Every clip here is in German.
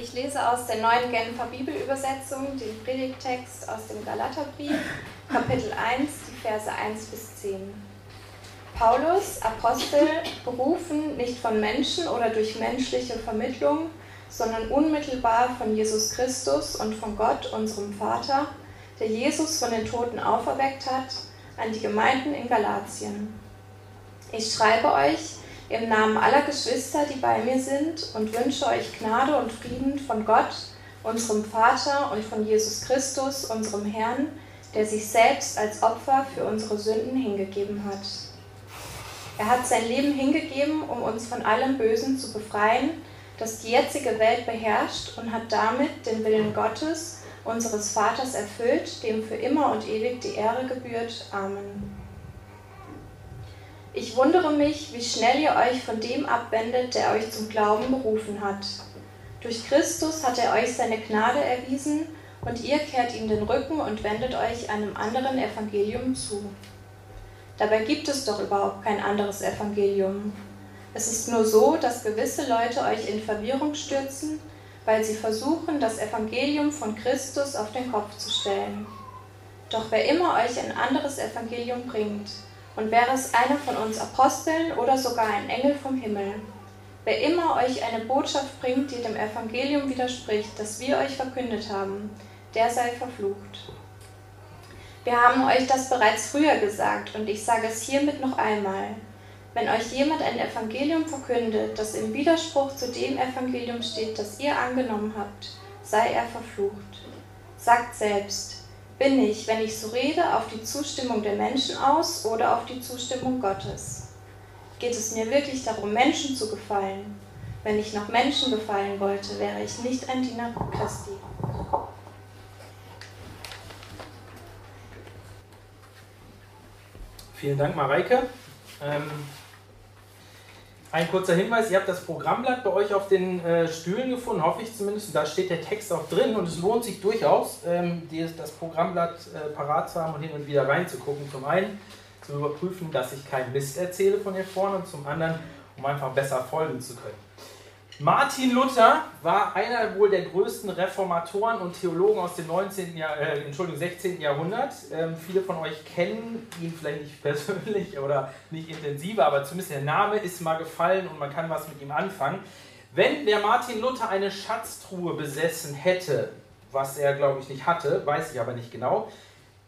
Ich lese aus der neuen Genfer Bibelübersetzung den Predigtext aus dem Galaterbrief, Kapitel 1, die Verse 1 bis 10. Paulus, Apostel, berufen nicht von Menschen oder durch menschliche Vermittlung, sondern unmittelbar von Jesus Christus und von Gott, unserem Vater, der Jesus von den Toten auferweckt hat, an die Gemeinden in Galatien. Ich schreibe euch, im Namen aller Geschwister, die bei mir sind, und wünsche euch Gnade und Frieden von Gott, unserem Vater und von Jesus Christus, unserem Herrn, der sich selbst als Opfer für unsere Sünden hingegeben hat. Er hat sein Leben hingegeben, um uns von allem Bösen zu befreien, das die jetzige Welt beherrscht, und hat damit den Willen Gottes, unseres Vaters, erfüllt, dem für immer und ewig die Ehre gebührt. Amen. Ich wundere mich, wie schnell ihr euch von dem abwendet, der euch zum Glauben berufen hat. Durch Christus hat er euch seine Gnade erwiesen und ihr kehrt ihm den Rücken und wendet euch einem anderen Evangelium zu. Dabei gibt es doch überhaupt kein anderes Evangelium. Es ist nur so, dass gewisse Leute euch in Verwirrung stürzen, weil sie versuchen, das Evangelium von Christus auf den Kopf zu stellen. Doch wer immer euch ein anderes Evangelium bringt, und wäre es einer von uns Aposteln oder sogar ein Engel vom Himmel. Wer immer euch eine Botschaft bringt, die dem Evangelium widerspricht, das wir euch verkündet haben, der sei verflucht. Wir haben euch das bereits früher gesagt und ich sage es hiermit noch einmal. Wenn euch jemand ein Evangelium verkündet, das im Widerspruch zu dem Evangelium steht, das ihr angenommen habt, sei er verflucht. Sagt selbst, bin ich, wenn ich so rede, auf die Zustimmung der Menschen aus oder auf die Zustimmung Gottes? Geht es mir wirklich darum, Menschen zu gefallen? Wenn ich noch Menschen gefallen wollte, wäre ich nicht ein Diener Christi. Vielen Dank, Mareike. Ähm ein kurzer Hinweis, ihr habt das Programmblatt bei euch auf den äh, Stühlen gefunden, hoffe ich zumindest. Da steht der Text auch drin und es lohnt sich durchaus, ähm, das Programmblatt äh, parat zu haben und hin und wieder reinzugucken. Zum einen zu überprüfen, dass ich keinen Mist erzähle von hier vorne und zum anderen, um einfach besser folgen zu können. Martin Luther war einer wohl der größten Reformatoren und Theologen aus dem 19. Jahr, äh, Entschuldigung, 16. Jahrhundert. Ähm, viele von euch kennen ihn vielleicht nicht persönlich oder nicht intensiver, aber zumindest der Name ist mal gefallen und man kann was mit ihm anfangen. Wenn der Martin Luther eine Schatztruhe besessen hätte, was er glaube ich nicht hatte, weiß ich aber nicht genau,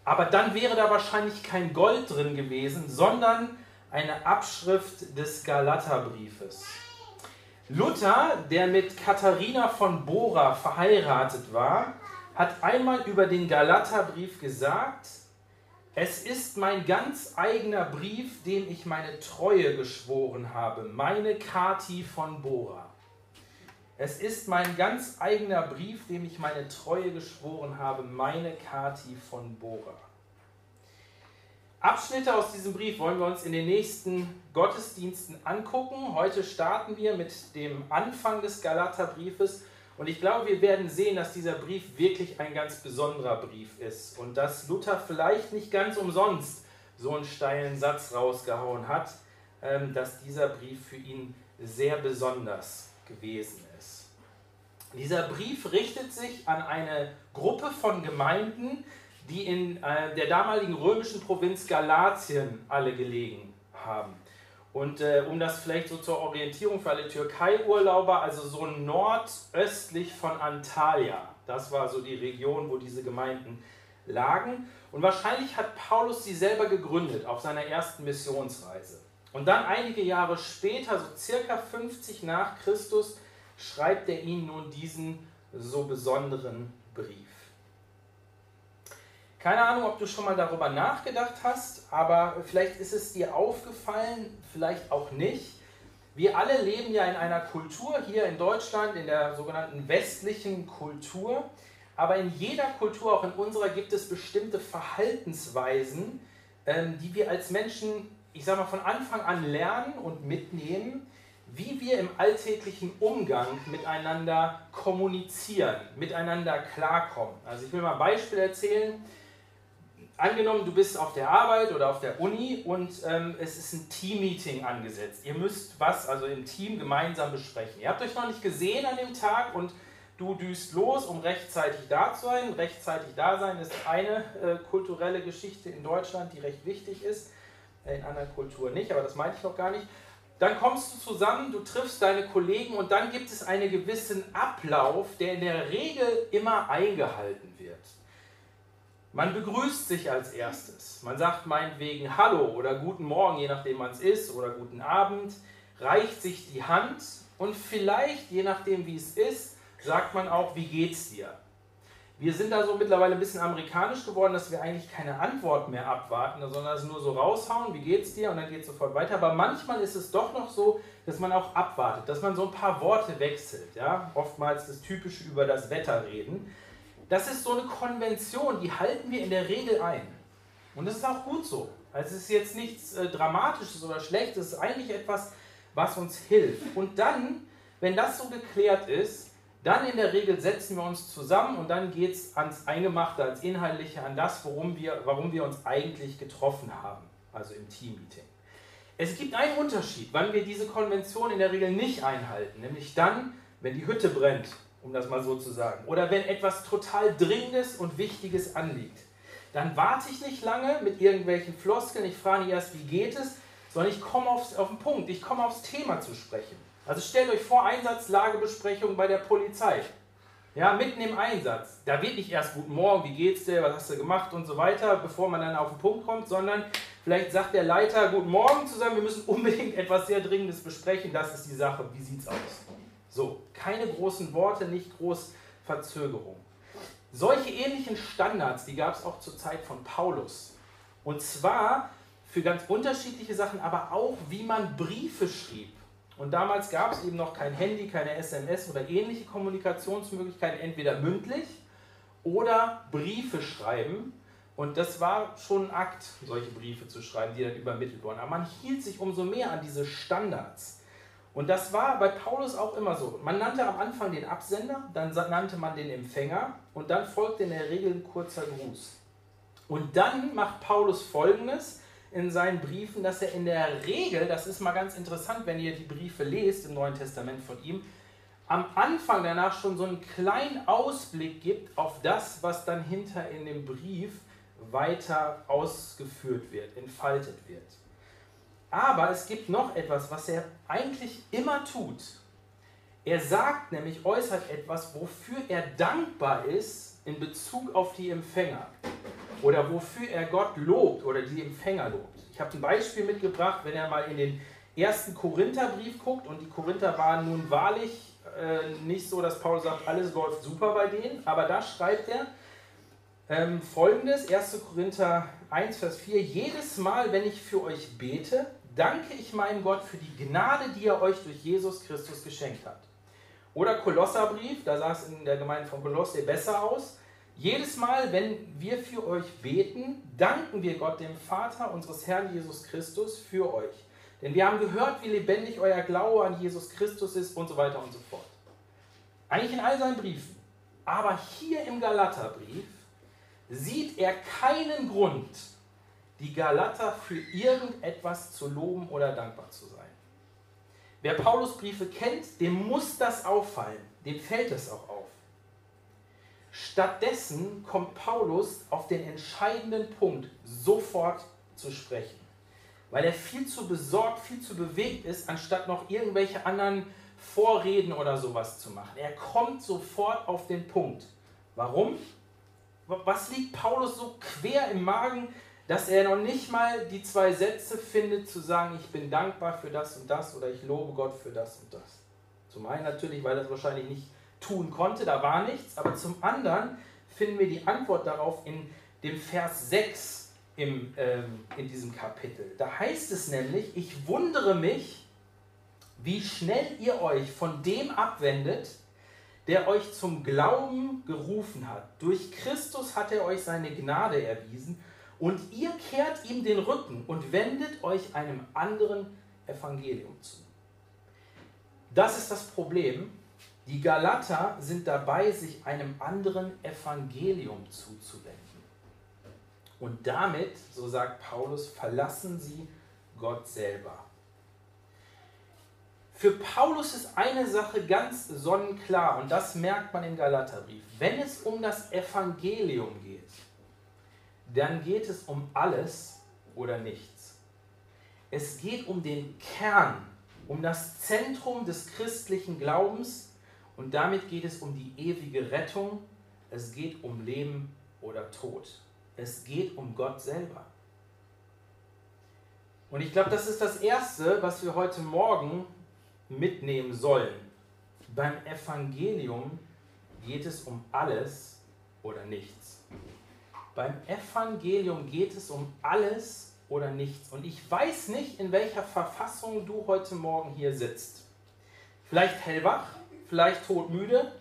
aber dann wäre da wahrscheinlich kein Gold drin gewesen, sondern eine Abschrift des Galaterbriefes. Luther, der mit Katharina von Bora verheiratet war, hat einmal über den Galaterbrief gesagt, es ist mein ganz eigener Brief, dem ich meine Treue geschworen habe, meine Kati von Bora. Es ist mein ganz eigener Brief, dem ich meine Treue geschworen habe, meine Kati von Bora. Abschnitte aus diesem Brief wollen wir uns in den nächsten Gottesdiensten angucken. Heute starten wir mit dem Anfang des Galaterbriefes und ich glaube, wir werden sehen, dass dieser Brief wirklich ein ganz besonderer Brief ist und dass Luther vielleicht nicht ganz umsonst so einen steilen Satz rausgehauen hat, ähm, dass dieser Brief für ihn sehr besonders gewesen ist. Dieser Brief richtet sich an eine Gruppe von Gemeinden, die in äh, der damaligen römischen Provinz Galatien alle gelegen haben. Und äh, um das vielleicht so zur Orientierung für alle Türkei-Urlauber, also so nordöstlich von Antalya, das war so die Region, wo diese Gemeinden lagen. Und wahrscheinlich hat Paulus sie selber gegründet auf seiner ersten Missionsreise. Und dann einige Jahre später, so circa 50 nach Christus, schreibt er ihnen nun diesen so besonderen Brief. Keine Ahnung, ob du schon mal darüber nachgedacht hast, aber vielleicht ist es dir aufgefallen, vielleicht auch nicht. Wir alle leben ja in einer Kultur hier in Deutschland, in der sogenannten westlichen Kultur. Aber in jeder Kultur, auch in unserer, gibt es bestimmte Verhaltensweisen, ähm, die wir als Menschen, ich sage mal, von Anfang an lernen und mitnehmen, wie wir im alltäglichen Umgang miteinander kommunizieren, miteinander klarkommen. Also ich will mal ein Beispiel erzählen angenommen, du bist auf der Arbeit oder auf der Uni und ähm, es ist ein Team-Meeting angesetzt. Ihr müsst was also im Team gemeinsam besprechen. Ihr habt euch noch nicht gesehen an dem Tag und du düst los, um rechtzeitig da zu sein. Rechtzeitig da sein ist eine äh, kulturelle Geschichte in Deutschland, die recht wichtig ist. Äh, in anderen Kulturen nicht, aber das meinte ich noch gar nicht. Dann kommst du zusammen, du triffst deine Kollegen und dann gibt es einen gewissen Ablauf, der in der Regel immer eingehalten wird. Man begrüßt sich als erstes. Man sagt meinetwegen Hallo oder Guten Morgen, je nachdem man es ist, oder Guten Abend, reicht sich die Hand und vielleicht, je nachdem wie es ist, sagt man auch, wie geht's dir? Wir sind da so mittlerweile ein bisschen amerikanisch geworden, dass wir eigentlich keine Antwort mehr abwarten, sondern es nur so raushauen, wie geht's dir? Und dann geht es sofort weiter. Aber manchmal ist es doch noch so, dass man auch abwartet, dass man so ein paar Worte wechselt. Ja? Oftmals das Typische über das Wetter reden. Das ist so eine Konvention, die halten wir in der Regel ein. Und das ist auch gut so. Also es ist jetzt nichts äh, Dramatisches oder Schlechtes, es ist eigentlich etwas, was uns hilft. Und dann, wenn das so geklärt ist, dann in der Regel setzen wir uns zusammen und dann geht es ans Eingemachte, ans Inhaltliche, an das, worum wir, warum wir uns eigentlich getroffen haben, also im Teammeeting. Es gibt einen Unterschied, wann wir diese Konvention in der Regel nicht einhalten, nämlich dann, wenn die Hütte brennt, um das mal so zu sagen, oder wenn etwas total Dringendes und Wichtiges anliegt. Dann warte ich nicht lange mit irgendwelchen Floskeln, ich frage nicht erst, wie geht es, sondern ich komme auf den Punkt, ich komme aufs Thema zu sprechen. Also stellt euch vor, Einsatzlagebesprechung bei der Polizei. Ja, mitten im Einsatz. Da wird nicht erst Guten Morgen, wie geht's dir, was hast du gemacht und so weiter, bevor man dann auf den Punkt kommt, sondern vielleicht sagt der Leiter Guten Morgen zusammen, wir müssen unbedingt etwas sehr Dringendes besprechen, das ist die Sache, wie sieht's aus? So, keine großen Worte, nicht groß Verzögerung. Solche ähnlichen Standards, die gab es auch zur Zeit von Paulus. Und zwar für ganz unterschiedliche Sachen, aber auch wie man Briefe schrieb. Und damals gab es eben noch kein Handy, keine SMS oder ähnliche Kommunikationsmöglichkeiten, entweder mündlich oder Briefe schreiben. Und das war schon ein Akt, solche Briefe zu schreiben, die dann übermittelt wurden. Aber man hielt sich umso mehr an diese Standards. Und das war bei Paulus auch immer so. Man nannte am Anfang den Absender, dann nannte man den Empfänger und dann folgte in der Regel ein kurzer Gruß. Und dann macht Paulus folgendes: in seinen Briefen, dass er in der Regel, das ist mal ganz interessant, wenn ihr die Briefe lest im Neuen Testament von ihm, am Anfang danach schon so einen kleinen Ausblick gibt auf das, was dann hinter in dem Brief weiter ausgeführt wird, entfaltet wird. Aber es gibt noch etwas, was er eigentlich immer tut. Er sagt nämlich, äußert etwas, wofür er dankbar ist in Bezug auf die Empfänger oder wofür er Gott lobt oder die Empfänger lobt. Ich habe ein Beispiel mitgebracht, wenn er mal in den ersten Korintherbrief guckt und die Korinther waren nun wahrlich äh, nicht so, dass Paulus sagt, alles läuft super bei denen, aber da schreibt er ähm, folgendes, 1. Korinther 1, Vers 4, jedes Mal, wenn ich für euch bete, danke ich meinem Gott für die Gnade, die er euch durch Jesus Christus geschenkt hat. Oder Kolosserbrief, da sah es in der Gemeinde von Kolosse besser aus. Jedes Mal, wenn wir für euch beten, danken wir Gott, dem Vater unseres Herrn Jesus Christus, für euch. Denn wir haben gehört, wie lebendig euer Glaube an Jesus Christus ist und so weiter und so fort. Eigentlich in all seinen Briefen. Aber hier im Galaterbrief sieht er keinen Grund, die Galater für irgendetwas zu loben oder dankbar zu sein. Wer Paulus Briefe kennt, dem muss das auffallen, dem fällt es auch auf. Stattdessen kommt Paulus auf den entscheidenden Punkt sofort zu sprechen, weil er viel zu besorgt, viel zu bewegt ist, anstatt noch irgendwelche anderen Vorreden oder sowas zu machen. Er kommt sofort auf den Punkt. Warum? Was liegt Paulus so quer im Magen, dass er noch nicht mal die zwei Sätze findet, zu sagen, ich bin dankbar für das und das oder ich lobe Gott für das und das. Zum einen natürlich, weil er es wahrscheinlich nicht tun konnte, da war nichts, aber zum anderen finden wir die Antwort darauf in dem Vers 6 im, ähm, in diesem Kapitel. Da heißt es nämlich, ich wundere mich, wie schnell ihr euch von dem abwendet, der euch zum Glauben gerufen hat. Durch Christus hat er euch seine Gnade erwiesen und ihr kehrt ihm den Rücken und wendet euch einem anderen Evangelium zu. Das ist das Problem, die Galater sind dabei, sich einem anderen Evangelium zuzuwenden. Und damit, so sagt Paulus, verlassen sie Gott selber. Für Paulus ist eine Sache ganz sonnenklar und das merkt man im Galaterbrief. Wenn es um das Evangelium geht, dann geht es um alles oder nichts. Es geht um den Kern, um das Zentrum des christlichen Glaubens und damit geht es um die ewige Rettung. Es geht um Leben oder Tod. Es geht um Gott selber. Und ich glaube, das ist das Erste, was wir heute Morgen mitnehmen sollen. Beim Evangelium geht es um alles oder nichts. Beim Evangelium geht es um alles oder nichts. Und ich weiß nicht, in welcher Verfassung du heute Morgen hier sitzt. Vielleicht hellwach, vielleicht todmüde,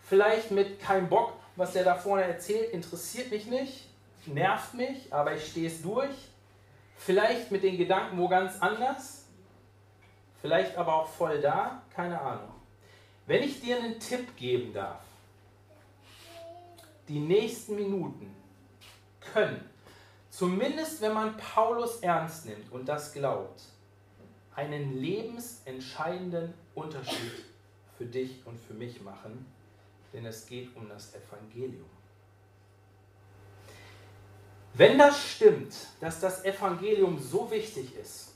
vielleicht mit keinem Bock, was der da vorne erzählt, interessiert mich nicht, nervt mich, aber ich stehe es durch. Vielleicht mit den Gedanken wo ganz anders, vielleicht aber auch voll da, keine Ahnung. Wenn ich dir einen Tipp geben darf, die nächsten Minuten können, zumindest wenn man Paulus ernst nimmt und das glaubt, einen lebensentscheidenden Unterschied für dich und für mich machen, denn es geht um das Evangelium. Wenn das stimmt, dass das Evangelium so wichtig ist,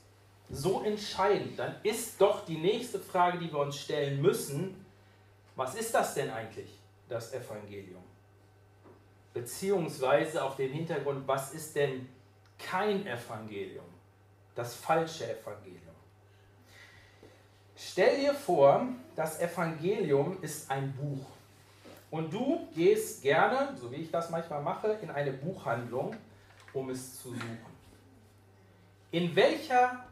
so entscheidend, dann ist doch die nächste Frage, die wir uns stellen müssen, was ist das denn eigentlich, das Evangelium? Beziehungsweise auf dem Hintergrund, was ist denn kein Evangelium? Das falsche Evangelium. Stell dir vor, das Evangelium ist ein Buch. Und du gehst gerne, so wie ich das manchmal mache, in eine Buchhandlung, um es zu suchen. In welcher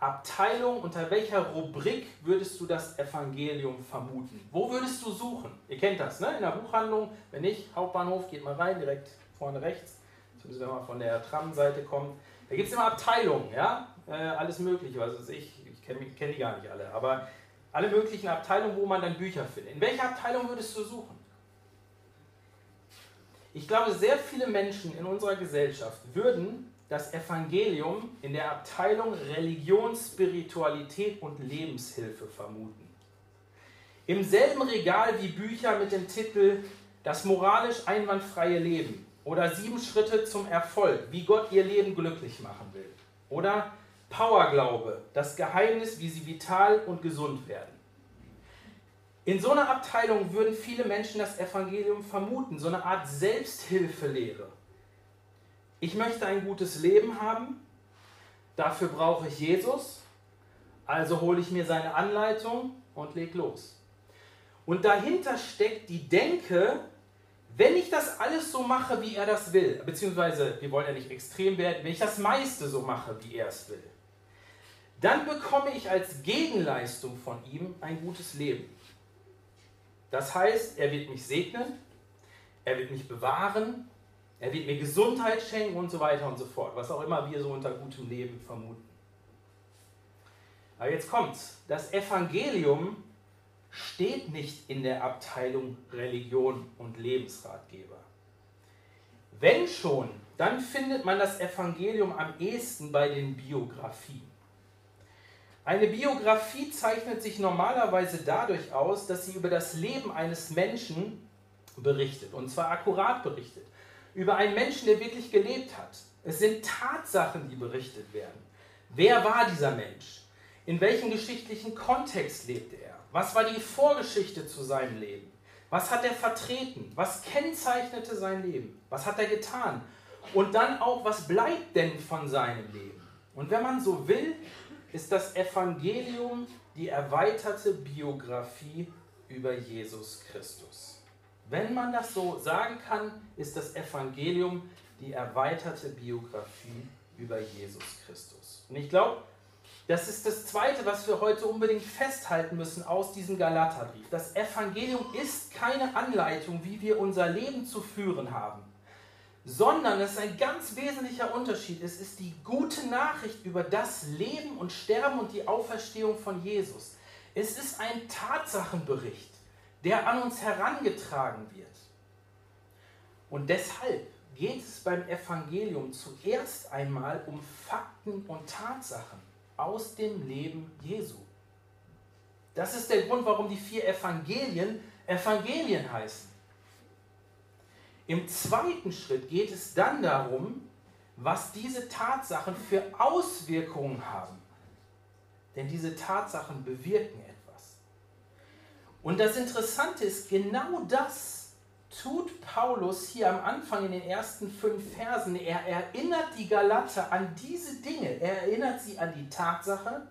Abteilung, unter welcher Rubrik würdest du das Evangelium vermuten? Wo würdest du suchen? Ihr kennt das, ne? In der Buchhandlung, wenn nicht, Hauptbahnhof, geht mal rein, direkt vorne rechts, zumindest wenn man von der Tramseite kommt. Da gibt es immer Abteilungen, ja? Äh, alles Mögliche, also ich, ich kenne kenn die gar nicht alle, aber alle möglichen Abteilungen, wo man dann Bücher findet. In welcher Abteilung würdest du suchen? Ich glaube, sehr viele Menschen in unserer Gesellschaft würden das Evangelium in der Abteilung Religion, Spiritualität und Lebenshilfe vermuten. Im selben Regal wie Bücher mit dem Titel Das moralisch einwandfreie Leben oder Sieben Schritte zum Erfolg, wie Gott ihr Leben glücklich machen will. Oder Powerglaube, das Geheimnis, wie sie vital und gesund werden. In so einer Abteilung würden viele Menschen das Evangelium vermuten, so eine Art Selbsthilfelehre. Ich möchte ein gutes Leben haben, dafür brauche ich Jesus, also hole ich mir seine Anleitung und leg los. Und dahinter steckt die Denke, wenn ich das alles so mache, wie er das will, beziehungsweise wir wollen ja nicht extrem werden, wenn ich das meiste so mache, wie er es will, dann bekomme ich als Gegenleistung von ihm ein gutes Leben. Das heißt, er wird mich segnen, er wird mich bewahren, er wird mir Gesundheit schenken und so weiter und so fort, was auch immer wir so unter gutem Leben vermuten. Aber jetzt kommt's. Das Evangelium steht nicht in der Abteilung Religion und Lebensratgeber. Wenn schon, dann findet man das Evangelium am ehesten bei den Biografien. Eine Biografie zeichnet sich normalerweise dadurch aus, dass sie über das Leben eines Menschen berichtet, und zwar akkurat berichtet. Über einen Menschen, der wirklich gelebt hat. Es sind Tatsachen, die berichtet werden. Wer war dieser Mensch? In welchem geschichtlichen Kontext lebte er? Was war die Vorgeschichte zu seinem Leben? Was hat er vertreten? Was kennzeichnete sein Leben? Was hat er getan? Und dann auch, was bleibt denn von seinem Leben? Und wenn man so will, ist das Evangelium die erweiterte Biografie über Jesus Christus. Wenn man das so sagen kann, ist das Evangelium die erweiterte Biografie über Jesus Christus. Und ich glaube, das ist das Zweite, was wir heute unbedingt festhalten müssen aus diesem Galaterbrief. Das Evangelium ist keine Anleitung, wie wir unser Leben zu führen haben sondern es ist ein ganz wesentlicher Unterschied. Es ist die gute Nachricht über das Leben und Sterben und die Auferstehung von Jesus. Es ist ein Tatsachenbericht, der an uns herangetragen wird. Und deshalb geht es beim Evangelium zuerst einmal um Fakten und Tatsachen aus dem Leben Jesu. Das ist der Grund, warum die vier Evangelien Evangelien heißen. Im zweiten Schritt geht es dann darum, was diese Tatsachen für Auswirkungen haben. Denn diese Tatsachen bewirken. Und das Interessante ist, genau das tut Paulus hier am Anfang in den ersten fünf Versen. Er erinnert die Galater an diese Dinge. Er erinnert sie an die Tatsache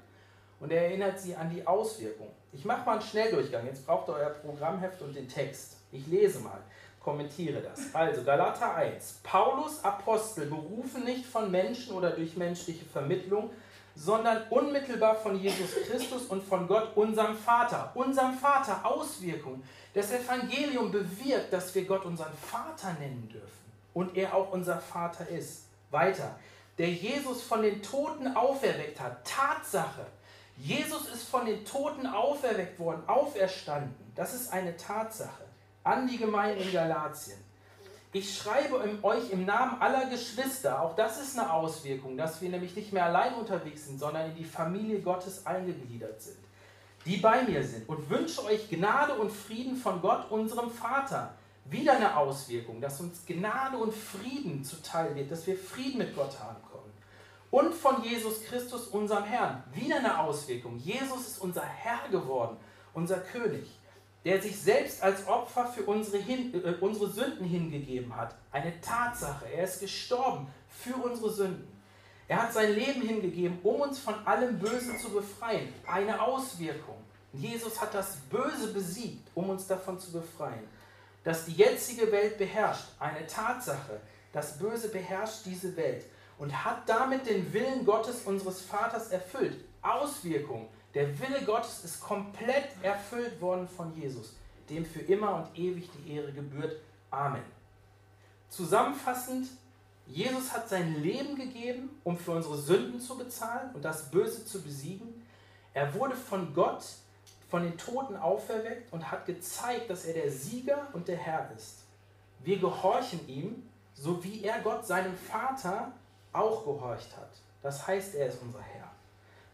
und er erinnert sie an die Auswirkung. Ich mache mal einen Schnelldurchgang. Jetzt braucht ihr euer Programmheft und den Text. Ich lese mal, kommentiere das. Also Galater 1. Paulus, Apostel, berufen nicht von Menschen oder durch menschliche Vermittlung, sondern unmittelbar von Jesus Christus und von Gott, unserem Vater. Unserem Vater, Auswirkung. Das Evangelium bewirkt, dass wir Gott unseren Vater nennen dürfen und er auch unser Vater ist. Weiter. Der Jesus von den Toten auferweckt hat. Tatsache. Jesus ist von den Toten auferweckt worden, auferstanden. Das ist eine Tatsache. An die Gemeinde in Galatien. Ich schreibe euch im Namen aller Geschwister, auch das ist eine Auswirkung, dass wir nämlich nicht mehr allein unterwegs sind, sondern in die Familie Gottes eingegliedert sind, die bei mir sind und wünsche euch Gnade und Frieden von Gott, unserem Vater. Wieder eine Auswirkung, dass uns Gnade und Frieden zuteil wird, dass wir Frieden mit Gott haben können. Und von Jesus Christus, unserem Herrn. Wieder eine Auswirkung. Jesus ist unser Herr geworden, unser König der sich selbst als Opfer für unsere, hin, äh, unsere Sünden hingegeben hat. Eine Tatsache. Er ist gestorben für unsere Sünden. Er hat sein Leben hingegeben, um uns von allem Bösen zu befreien. Eine Auswirkung. Jesus hat das Böse besiegt, um uns davon zu befreien. Dass die jetzige Welt beherrscht. Eine Tatsache. Das Böse beherrscht diese Welt und hat damit den Willen Gottes unseres Vaters erfüllt. Auswirkung der Wille Gottes ist komplett erfüllt worden von Jesus, dem für immer und ewig die Ehre gebührt. Amen. Zusammenfassend, Jesus hat sein Leben gegeben, um für unsere Sünden zu bezahlen und das Böse zu besiegen. Er wurde von Gott, von den Toten auferweckt und hat gezeigt, dass er der Sieger und der Herr ist. Wir gehorchen ihm, so wie er Gott, seinem Vater, auch gehorcht hat. Das heißt, er ist unser Herr.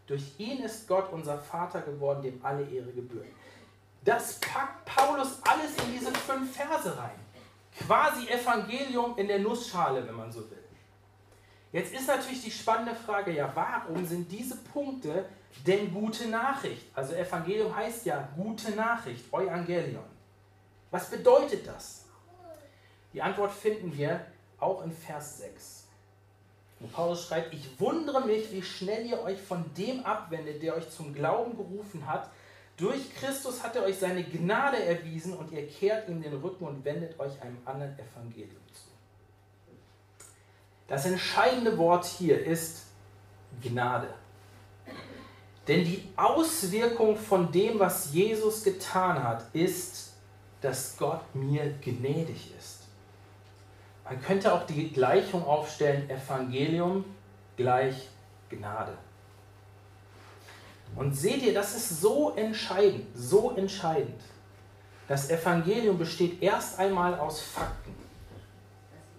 Durch ihn ist Gott unser Vater geworden, dem alle Ehre gebührt. Das packt Paulus alles in diese fünf Verse rein. Quasi Evangelium in der Nussschale, wenn man so will. Jetzt ist natürlich die spannende Frage, ja, warum sind diese Punkte denn gute Nachricht? Also Evangelium heißt ja gute Nachricht, Evangelion. Was bedeutet das? Die Antwort finden wir auch in Vers 6. Und Paulus schreibt, ich wundere mich, wie schnell ihr euch von dem abwendet, der euch zum Glauben gerufen hat. Durch Christus hat er euch seine Gnade erwiesen und ihr kehrt ihm den Rücken und wendet euch einem anderen Evangelium zu. Das entscheidende Wort hier ist Gnade. Denn die Auswirkung von dem, was Jesus getan hat, ist, dass Gott mir gnädig ist. Man könnte auch die Gleichung aufstellen, Evangelium gleich Gnade. Und seht ihr, das ist so entscheidend, so entscheidend. Das Evangelium besteht erst einmal aus Fakten,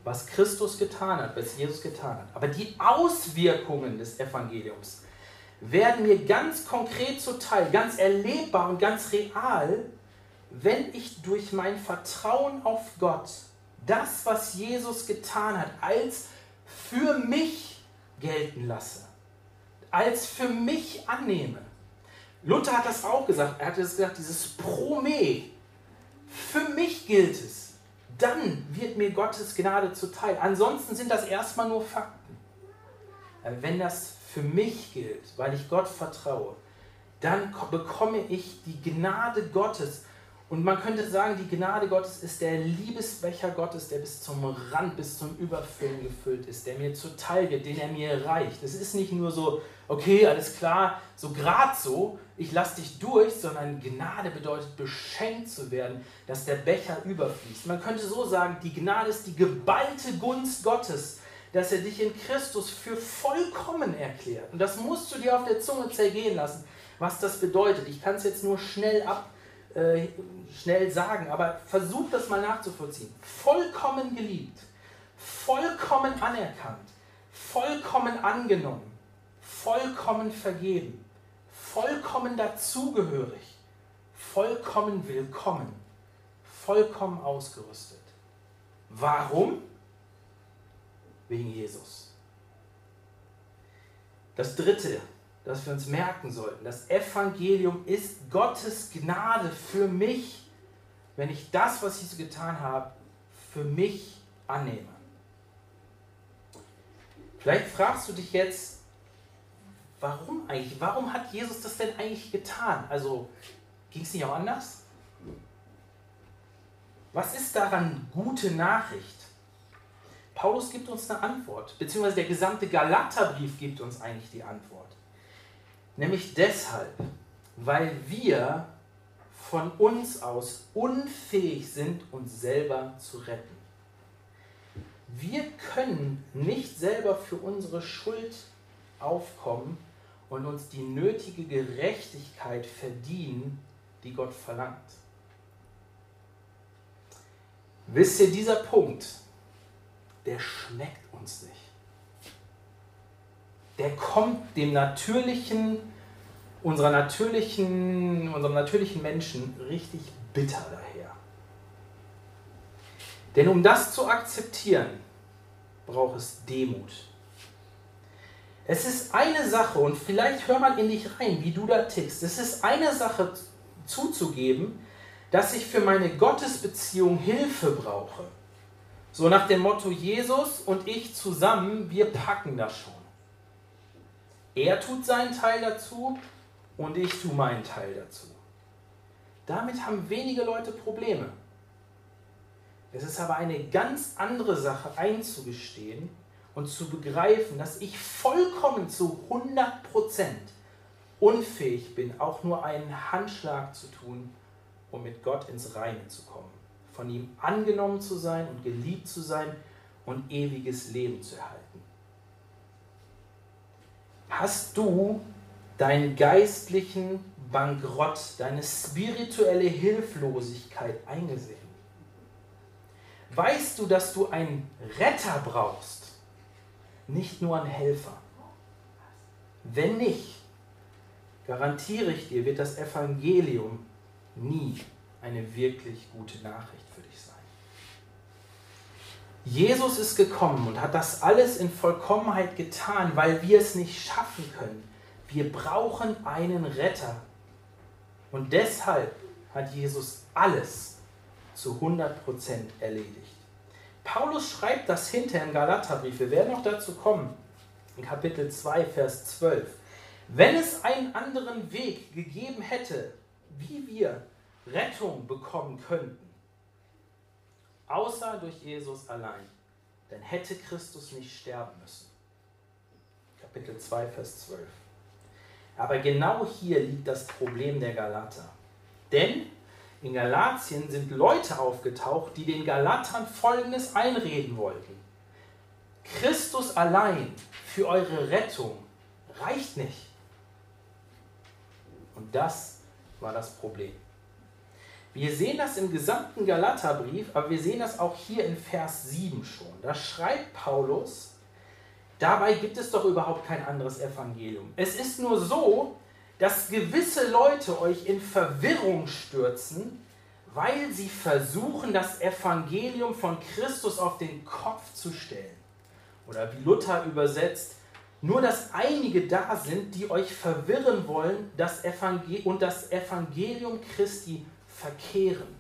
was Christus getan hat, was Jesus getan hat. Aber die Auswirkungen des Evangeliums werden mir ganz konkret zuteil, ganz erlebbar und ganz real, wenn ich durch mein Vertrauen auf Gott das, was Jesus getan hat, als für mich gelten lasse, als für mich annehme. Luther hat das auch gesagt. Er hat gesagt, dieses Prome, für mich gilt es. Dann wird mir Gottes Gnade zuteil. Ansonsten sind das erstmal nur Fakten. Wenn das für mich gilt, weil ich Gott vertraue, dann bekomme ich die Gnade Gottes und man könnte sagen, die Gnade Gottes ist der Liebesbecher Gottes, der bis zum Rand, bis zum Überfüllen gefüllt ist, der mir zuteil wird, den er mir reicht. Es ist nicht nur so, okay, alles klar, so grad so, ich lasse dich durch, sondern Gnade bedeutet beschenkt zu werden, dass der Becher überfließt. Man könnte so sagen, die Gnade ist die geballte Gunst Gottes, dass er dich in Christus für vollkommen erklärt. Und das musst du dir auf der Zunge zergehen lassen, was das bedeutet. Ich kann es jetzt nur schnell ab äh, schnell sagen, aber versucht das mal nachzuvollziehen. Vollkommen geliebt, vollkommen anerkannt, vollkommen angenommen, vollkommen vergeben, vollkommen dazugehörig, vollkommen willkommen, vollkommen ausgerüstet. Warum? Wegen Jesus. Das Dritte, das wir uns merken sollten, das Evangelium ist Gottes Gnade für mich, wenn ich das, was ich so getan habe, für mich annehme. Vielleicht fragst du dich jetzt, warum eigentlich? Warum hat Jesus das denn eigentlich getan? Also ging es nicht auch anders? Was ist daran gute Nachricht? Paulus gibt uns eine Antwort, beziehungsweise der gesamte Galaterbrief gibt uns eigentlich die Antwort. Nämlich deshalb, weil wir von uns aus unfähig sind, uns selber zu retten. Wir können nicht selber für unsere Schuld aufkommen und uns die nötige Gerechtigkeit verdienen, die Gott verlangt. Wisst ihr, dieser Punkt, der schmeckt uns nicht. Der kommt dem natürlichen, unserer natürlichen, unserem natürlichen Menschen richtig bitter daher. Denn um das zu akzeptieren, braucht es Demut. Es ist eine Sache, und vielleicht hör mal in dich rein, wie du da tickst. Es ist eine Sache zuzugeben, dass ich für meine Gottesbeziehung Hilfe brauche. So nach dem Motto, Jesus und ich zusammen, wir packen das schon. Er tut seinen Teil dazu und ich tue meinen Teil dazu. Damit haben wenige Leute Probleme. Es ist aber eine ganz andere Sache einzugestehen und zu begreifen, dass ich vollkommen zu 100% unfähig bin, auch nur einen Handschlag zu tun, um mit Gott ins Reine zu kommen, von ihm angenommen zu sein und geliebt zu sein und ewiges Leben zu erhalten. Hast du deinen geistlichen Bankrott, deine spirituelle Hilflosigkeit eingesehen? Weißt du, dass du einen Retter brauchst, nicht nur einen Helfer? Wenn nicht, garantiere ich dir, wird das Evangelium nie eine wirklich gute Nachricht. Jesus ist gekommen und hat das alles in Vollkommenheit getan, weil wir es nicht schaffen können. Wir brauchen einen Retter. Und deshalb hat Jesus alles zu 100% erledigt. Paulus schreibt das hinter im Galaterbrief. Wir werden noch dazu kommen. In Kapitel 2, Vers 12. Wenn es einen anderen Weg gegeben hätte, wie wir Rettung bekommen könnten, außer durch Jesus allein, dann hätte Christus nicht sterben müssen. Kapitel 2, Vers 12. Aber genau hier liegt das Problem der Galater. Denn in Galatien sind Leute aufgetaucht, die den Galatern Folgendes einreden wollten. Christus allein für eure Rettung reicht nicht. Und das war das Problem. Wir sehen das im gesamten Galaterbrief, aber wir sehen das auch hier in Vers 7 schon. Da schreibt Paulus, dabei gibt es doch überhaupt kein anderes Evangelium. Es ist nur so, dass gewisse Leute euch in Verwirrung stürzen, weil sie versuchen, das Evangelium von Christus auf den Kopf zu stellen. Oder wie Luther übersetzt, nur dass einige da sind, die euch verwirren wollen das und das Evangelium Christi verkehren.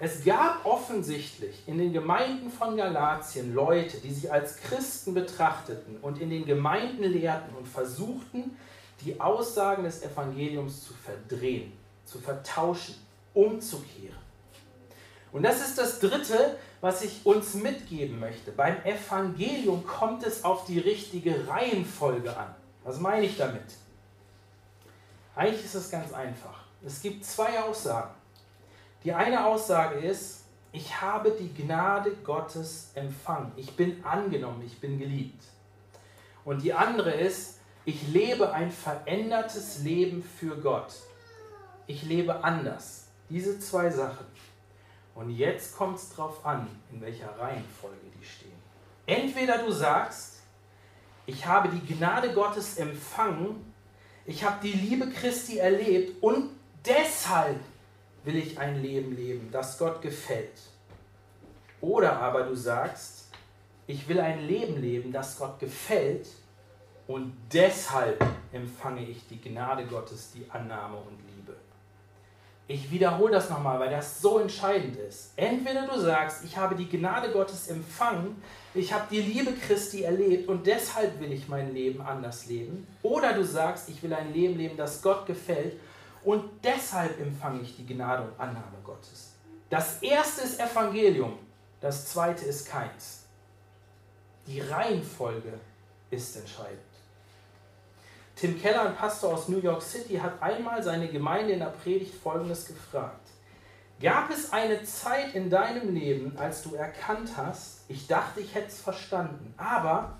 Es gab offensichtlich in den Gemeinden von Galatien Leute, die sich als Christen betrachteten und in den Gemeinden lehrten und versuchten, die Aussagen des Evangeliums zu verdrehen, zu vertauschen, umzukehren. Und das ist das Dritte, was ich uns mitgeben möchte. Beim Evangelium kommt es auf die richtige Reihenfolge an. Was meine ich damit? Eigentlich ist es ganz einfach. Es gibt zwei Aussagen. Die eine Aussage ist, ich habe die Gnade Gottes empfangen. Ich bin angenommen, ich bin geliebt. Und die andere ist, ich lebe ein verändertes Leben für Gott. Ich lebe anders. Diese zwei Sachen. Und jetzt kommt es darauf an, in welcher Reihenfolge die stehen. Entweder du sagst, ich habe die Gnade Gottes empfangen, ich habe die Liebe Christi erlebt und deshalb will ich ein Leben leben, das Gott gefällt. Oder aber du sagst, ich will ein Leben leben, das Gott gefällt und deshalb empfange ich die Gnade Gottes, die Annahme und Liebe. Ich wiederhole das nochmal, weil das so entscheidend ist. Entweder du sagst, ich habe die Gnade Gottes empfangen, ich habe die Liebe Christi erlebt und deshalb will ich mein Leben anders leben. Oder du sagst, ich will ein Leben leben, das Gott gefällt und deshalb empfange ich die Gnade und Annahme Gottes. Das erste ist Evangelium, das zweite ist keins. Die Reihenfolge ist entscheidend. Tim Keller, ein Pastor aus New York City, hat einmal seine Gemeinde in der Predigt Folgendes gefragt. Gab es eine Zeit in deinem Leben, als du erkannt hast, ich dachte, ich hätte es verstanden, aber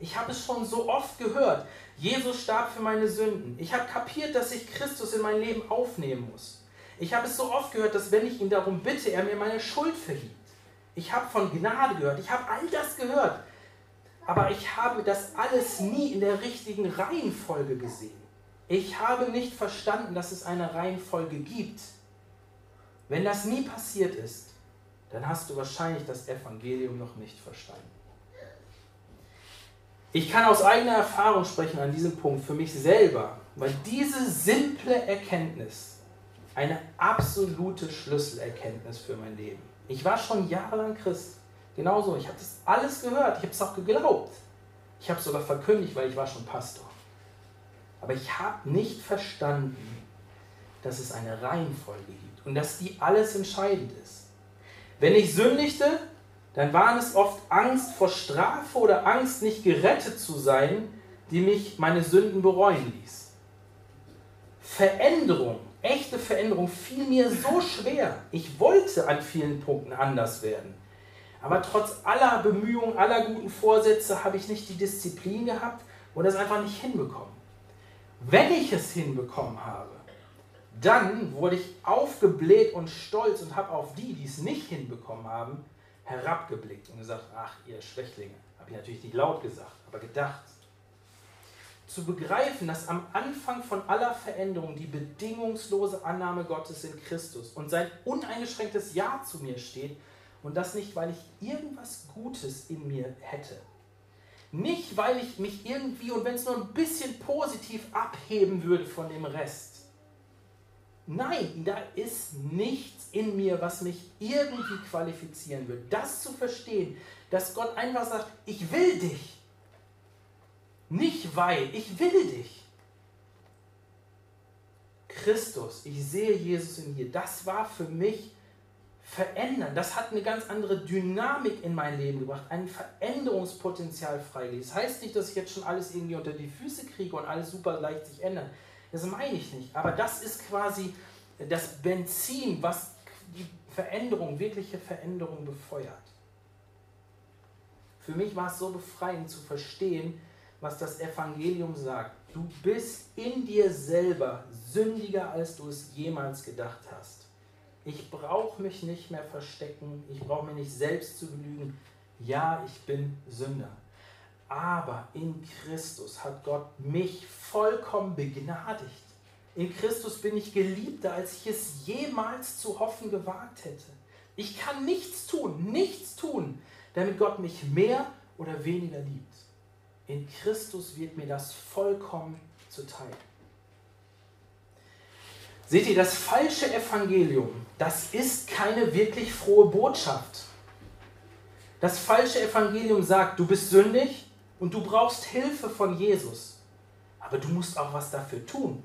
ich habe es schon so oft gehört, Jesus starb für meine Sünden. Ich habe kapiert, dass ich Christus in mein Leben aufnehmen muss. Ich habe es so oft gehört, dass wenn ich ihn darum bitte, er mir meine Schuld vergibt. Ich habe von Gnade gehört, ich habe all das gehört aber ich habe das alles nie in der richtigen Reihenfolge gesehen. Ich habe nicht verstanden, dass es eine Reihenfolge gibt. Wenn das nie passiert ist, dann hast du wahrscheinlich das Evangelium noch nicht verstanden. Ich kann aus eigener Erfahrung sprechen an diesem Punkt für mich selber, weil diese simple Erkenntnis eine absolute Schlüsselerkenntnis für mein Leben. Ich war schon jahrelang Christ. Genauso, ich habe das alles gehört, ich habe es auch geglaubt. Ich habe sogar verkündigt, weil ich war schon Pastor. Aber ich habe nicht verstanden, dass es eine Reihenfolge gibt und dass die alles entscheidend ist. Wenn ich sündigte, dann waren es oft Angst vor Strafe oder Angst, nicht gerettet zu sein, die mich meine Sünden bereuen ließ. Veränderung, echte Veränderung fiel mir so schwer. Ich wollte an vielen Punkten anders werden. Aber trotz aller Bemühungen, aller guten Vorsätze habe ich nicht die Disziplin gehabt und es einfach nicht hinbekommen. Wenn ich es hinbekommen habe, dann wurde ich aufgebläht und stolz und habe auf die, die es nicht hinbekommen haben, herabgeblickt und gesagt, ach ihr Schwächlinge, habe ich natürlich nicht laut gesagt, aber gedacht. Zu begreifen, dass am Anfang von aller Veränderung die bedingungslose Annahme Gottes in Christus und sein uneingeschränktes Ja zu mir steht, und das nicht, weil ich irgendwas Gutes in mir hätte. Nicht, weil ich mich irgendwie und wenn es nur ein bisschen positiv abheben würde von dem Rest. Nein, da ist nichts in mir, was mich irgendwie qualifizieren würde. Das zu verstehen, dass Gott einfach sagt, ich will dich. Nicht weil, ich will dich. Christus, ich sehe Jesus in dir. Das war für mich verändern. Das hat eine ganz andere Dynamik in mein Leben gebracht, ein Veränderungspotenzial freigelegt. Das heißt nicht, dass ich jetzt schon alles irgendwie unter die Füße kriege und alles super leicht sich ändert. Das meine ich nicht. Aber das ist quasi das Benzin, was die Veränderung, wirkliche Veränderung befeuert. Für mich war es so befreiend zu verstehen, was das Evangelium sagt. Du bist in dir selber sündiger, als du es jemals gedacht hast. Ich brauche mich nicht mehr verstecken. Ich brauche mich nicht selbst zu belügen. Ja, ich bin Sünder. Aber in Christus hat Gott mich vollkommen begnadigt. In Christus bin ich geliebter, als ich es jemals zu hoffen gewagt hätte. Ich kann nichts tun, nichts tun, damit Gott mich mehr oder weniger liebt. In Christus wird mir das vollkommen zuteil. Seht ihr, das falsche Evangelium, das ist keine wirklich frohe Botschaft. Das falsche Evangelium sagt, du bist sündig und du brauchst Hilfe von Jesus. Aber du musst auch was dafür tun.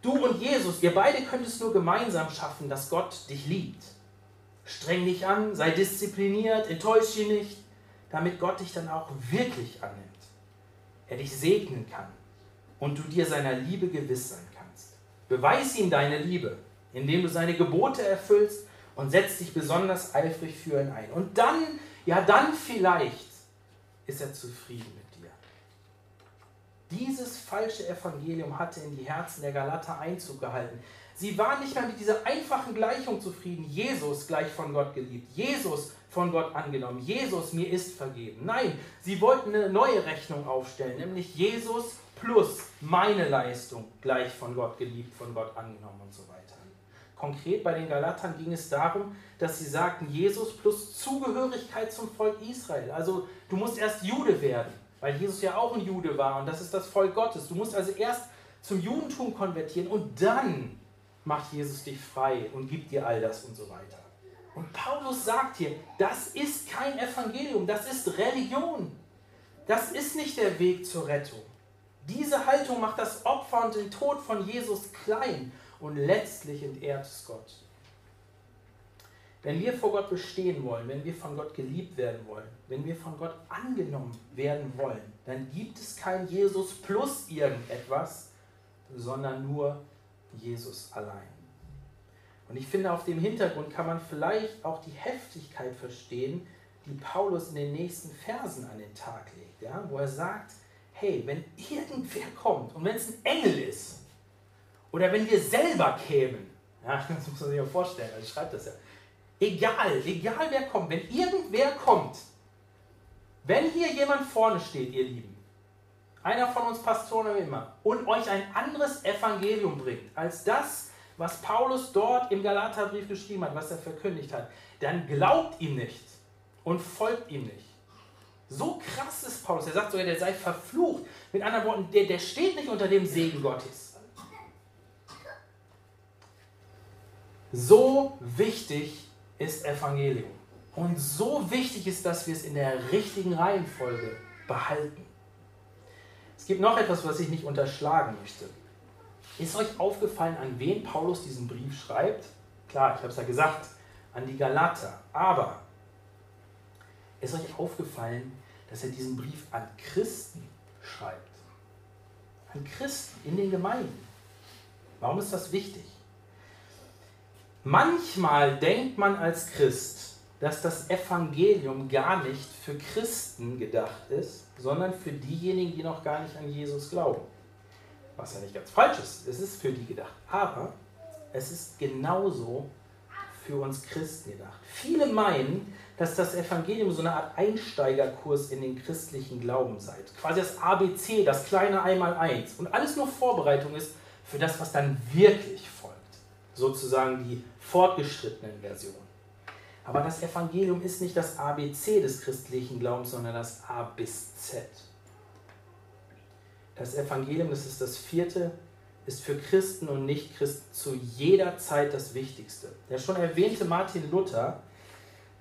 Du und Jesus, ihr beide könnt es nur gemeinsam schaffen, dass Gott dich liebt. Streng dich an, sei diszipliniert, enttäusch ihn nicht, damit Gott dich dann auch wirklich annimmt. Er dich segnen kann und du dir seiner Liebe gewiss sein Beweis ihm deine Liebe, indem du seine Gebote erfüllst und setzt dich besonders eifrig für ihn ein. Und dann, ja dann vielleicht, ist er zufrieden mit dir. Dieses falsche Evangelium hatte in die Herzen der Galater Einzug gehalten. Sie waren nicht mehr mit dieser einfachen Gleichung zufrieden. Jesus gleich von Gott geliebt. Jesus von Gott angenommen. Jesus mir ist vergeben. Nein, sie wollten eine neue Rechnung aufstellen, nämlich Jesus plus meine Leistung gleich von Gott geliebt, von Gott angenommen und so weiter. Konkret bei den Galatern ging es darum, dass sie sagten, Jesus plus Zugehörigkeit zum Volk Israel. Also du musst erst Jude werden, weil Jesus ja auch ein Jude war und das ist das Volk Gottes. Du musst also erst zum Judentum konvertieren und dann macht Jesus dich frei und gibt dir all das und so weiter. Und Paulus sagt hier, das ist kein Evangelium, das ist Religion. Das ist nicht der Weg zur Rettung. Diese Haltung macht das Opfer und den Tod von Jesus klein und letztlich entehrt es Gott. Wenn wir vor Gott bestehen wollen, wenn wir von Gott geliebt werden wollen, wenn wir von Gott angenommen werden wollen, dann gibt es kein Jesus plus irgendetwas, sondern nur Jesus allein. Und ich finde, auf dem Hintergrund kann man vielleicht auch die Heftigkeit verstehen, die Paulus in den nächsten Versen an den Tag legt, ja? wo er sagt, hey, wenn irgendwer kommt und wenn es ein Engel ist oder wenn wir selber kämen, ja, das muss man sich ja vorstellen, also schreibt das ja, egal, egal wer kommt, wenn irgendwer kommt, wenn hier jemand vorne steht, ihr Lieben, einer von uns Pastoren immer, und euch ein anderes Evangelium bringt, als das, was Paulus dort im Galaterbrief geschrieben hat, was er verkündigt hat, dann glaubt ihm nicht und folgt ihm nicht. So krass ist Paulus. Er sagt sogar, der sei verflucht. Mit anderen Worten, der, der steht nicht unter dem Segen Gottes. So wichtig ist Evangelium. Und so wichtig ist, dass wir es in der richtigen Reihenfolge behalten. Es gibt noch etwas, was ich nicht unterschlagen möchte. Ist euch aufgefallen, an wen Paulus diesen Brief schreibt? Klar, ich habe es ja gesagt, an die Galater. Aber ist euch aufgefallen, dass er diesen Brief an Christen schreibt? An Christen in den Gemeinden. Warum ist das wichtig? Manchmal denkt man als Christ, dass das Evangelium gar nicht für Christen gedacht ist, sondern für diejenigen, die noch gar nicht an Jesus glauben. Was ja nicht ganz falsch ist, es ist für die gedacht. Aber es ist genauso für uns Christen gedacht. Viele meinen, dass das Evangelium so eine Art Einsteigerkurs in den christlichen Glauben sei. Quasi das ABC, das kleine Einmaleins. Und alles nur Vorbereitung ist für das, was dann wirklich folgt. Sozusagen die fortgeschrittenen Versionen. Aber das Evangelium ist nicht das ABC des christlichen Glaubens, sondern das A bis Z. Das Evangelium, das ist das vierte, ist für Christen und Nichtchristen zu jeder Zeit das Wichtigste. Der schon erwähnte Martin Luther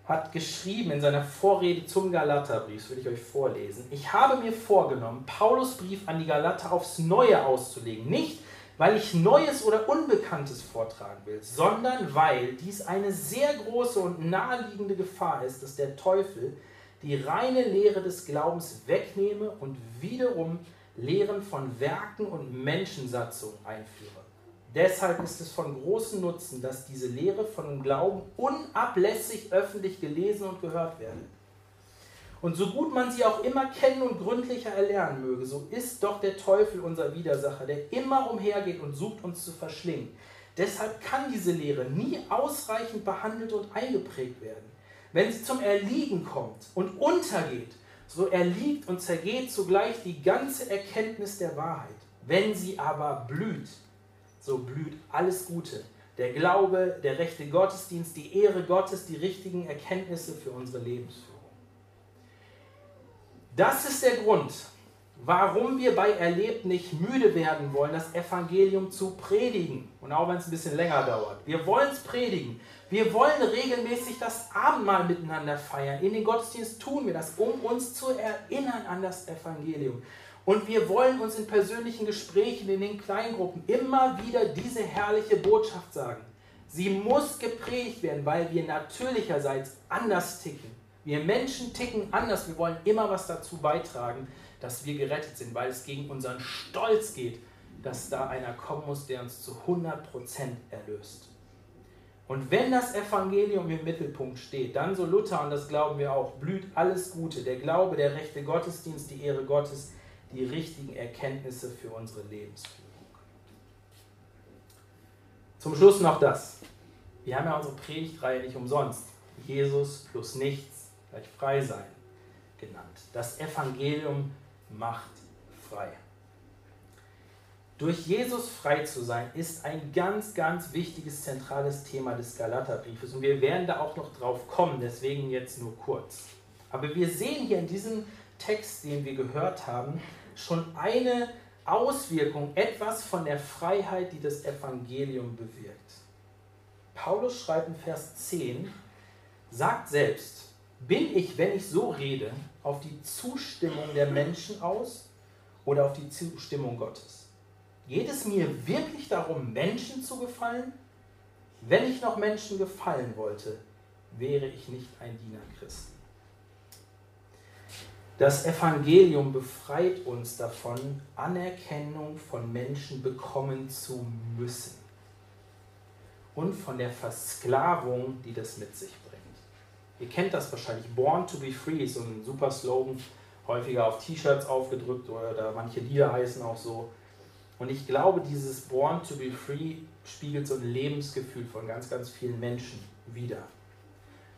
hat geschrieben in seiner Vorrede zum Galaterbrief, das will ich euch vorlesen, ich habe mir vorgenommen, Paulus Brief an die Galater aufs Neue auszulegen. Nicht, weil ich Neues oder Unbekanntes vortragen will, sondern weil dies eine sehr große und naheliegende Gefahr ist, dass der Teufel die reine Lehre des Glaubens wegnehme und wiederum Lehren von Werken und Menschensatzung einführe. Deshalb ist es von großem Nutzen, dass diese Lehre von dem Glauben unablässig öffentlich gelesen und gehört werde. Und so gut man sie auch immer kennen und gründlicher erlernen möge, so ist doch der Teufel unser Widersacher, der immer umhergeht und sucht uns zu verschlingen. Deshalb kann diese Lehre nie ausreichend behandelt und eingeprägt werden. Wenn sie zum Erliegen kommt und untergeht, so erliegt und zergeht zugleich die ganze Erkenntnis der Wahrheit. Wenn sie aber blüht, so blüht alles Gute. Der Glaube, der rechte Gottesdienst, die Ehre Gottes, die richtigen Erkenntnisse für unsere Lebensführung. Das ist der Grund, warum wir bei Erlebt nicht müde werden wollen, das Evangelium zu predigen. Und auch wenn es ein bisschen länger dauert. Wir wollen es predigen. Wir wollen regelmäßig das Abendmahl miteinander feiern. In den Gottesdienst tun wir das, um uns zu erinnern an das Evangelium. Und wir wollen uns in persönlichen Gesprächen, in den Kleingruppen immer wieder diese herrliche Botschaft sagen. Sie muss gepredigt werden, weil wir natürlicherseits anders ticken. Wir Menschen ticken anders. Wir wollen immer was dazu beitragen, dass wir gerettet sind, weil es gegen unseren Stolz geht, dass da einer kommen muss, der uns zu 100% erlöst. Und wenn das Evangelium im Mittelpunkt steht, dann so Luther, und das glauben wir auch, blüht alles Gute, der Glaube, der rechte Gottesdienst, die Ehre Gottes, die richtigen Erkenntnisse für unsere Lebensführung. Zum Schluss noch das. Wir haben ja unsere Predigtreihe nicht umsonst. Jesus plus nichts gleich frei sein genannt. Das Evangelium macht frei. Durch Jesus frei zu sein, ist ein ganz, ganz wichtiges, zentrales Thema des Galaterbriefes. Und wir werden da auch noch drauf kommen, deswegen jetzt nur kurz. Aber wir sehen hier in diesem Text, den wir gehört haben, schon eine Auswirkung, etwas von der Freiheit, die das Evangelium bewirkt. Paulus schreibt in Vers 10, sagt selbst, bin ich, wenn ich so rede, auf die Zustimmung der Menschen aus oder auf die Zustimmung Gottes? Geht es mir wirklich darum, Menschen zu gefallen? Wenn ich noch Menschen gefallen wollte, wäre ich nicht ein Diener Christi. Das Evangelium befreit uns davon, Anerkennung von Menschen bekommen zu müssen und von der Versklavung, die das mit sich bringt. Ihr kennt das wahrscheinlich. Born to be free ist so ein super Slogan, häufiger auf T-Shirts aufgedrückt oder manche Lieder heißen auch so. Und ich glaube, dieses Born to be Free spiegelt so ein Lebensgefühl von ganz, ganz vielen Menschen wider.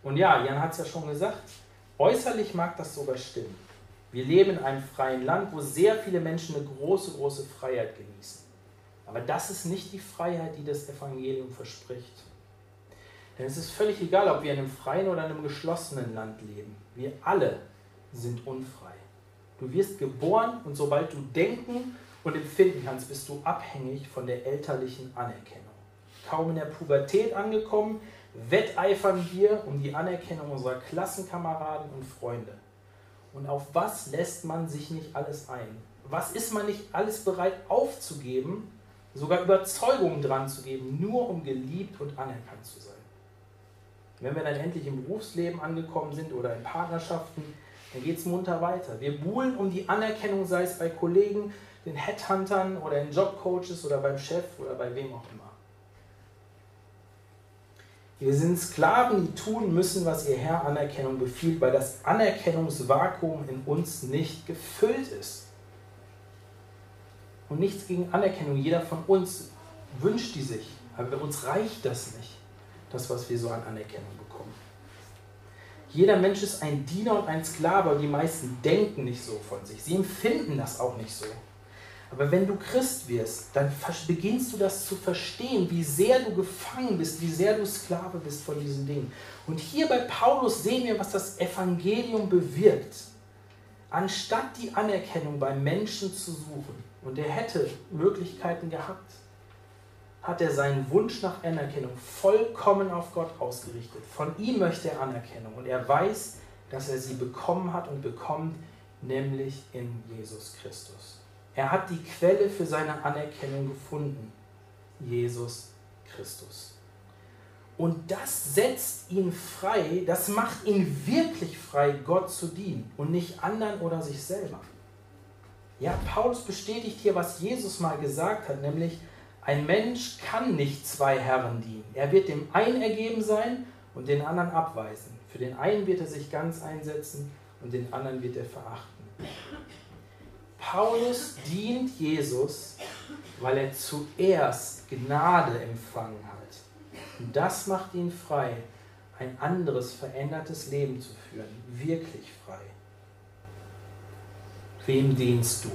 Und ja, Jan hat es ja schon gesagt, äußerlich mag das sogar stimmen. Wir leben in einem freien Land, wo sehr viele Menschen eine große, große Freiheit genießen. Aber das ist nicht die Freiheit, die das Evangelium verspricht. Denn es ist völlig egal, ob wir in einem freien oder in einem geschlossenen Land leben. Wir alle sind unfrei. Du wirst geboren und sobald du denken und empfinden kannst, bist du abhängig von der elterlichen Anerkennung. Kaum in der Pubertät angekommen, wetteifern wir um die Anerkennung unserer Klassenkameraden und Freunde. Und auf was lässt man sich nicht alles ein? Was ist man nicht alles bereit aufzugeben, sogar Überzeugungen dran zu geben, nur um geliebt und anerkannt zu sein? Wenn wir dann endlich im Berufsleben angekommen sind oder in Partnerschaften, dann geht es munter weiter. Wir buhlen um die Anerkennung, sei es bei Kollegen, den Headhuntern oder den Jobcoaches oder beim Chef oder bei wem auch immer. Wir sind Sklaven, die tun müssen, was ihr Herr Anerkennung befiehlt, weil das Anerkennungsvakuum in uns nicht gefüllt ist. Und nichts gegen Anerkennung. Jeder von uns wünscht die sich. Aber uns reicht das nicht, das, was wir so an Anerkennung bekommen. Jeder Mensch ist ein Diener und ein Sklave, aber die meisten denken nicht so von sich. Sie empfinden das auch nicht so. Aber wenn du Christ wirst, dann beginnst du das zu verstehen, wie sehr du gefangen bist, wie sehr du Sklave bist von diesen Dingen. Und hier bei Paulus sehen wir, was das Evangelium bewirkt. Anstatt die Anerkennung beim Menschen zu suchen, und er hätte Möglichkeiten gehabt, hat er seinen Wunsch nach Anerkennung vollkommen auf Gott ausgerichtet. Von ihm möchte er Anerkennung und er weiß, dass er sie bekommen hat und bekommt, nämlich in Jesus Christus. Er hat die Quelle für seine Anerkennung gefunden. Jesus Christus. Und das setzt ihn frei, das macht ihn wirklich frei, Gott zu dienen und nicht anderen oder sich selber. Ja, Paulus bestätigt hier, was Jesus mal gesagt hat, nämlich ein Mensch kann nicht zwei Herren dienen. Er wird dem einen ergeben sein und den anderen abweisen. Für den einen wird er sich ganz einsetzen und den anderen wird er verachten. Paulus dient Jesus, weil er zuerst Gnade empfangen hat. Und das macht ihn frei, ein anderes, verändertes Leben zu führen, wirklich frei. Wem dienst du?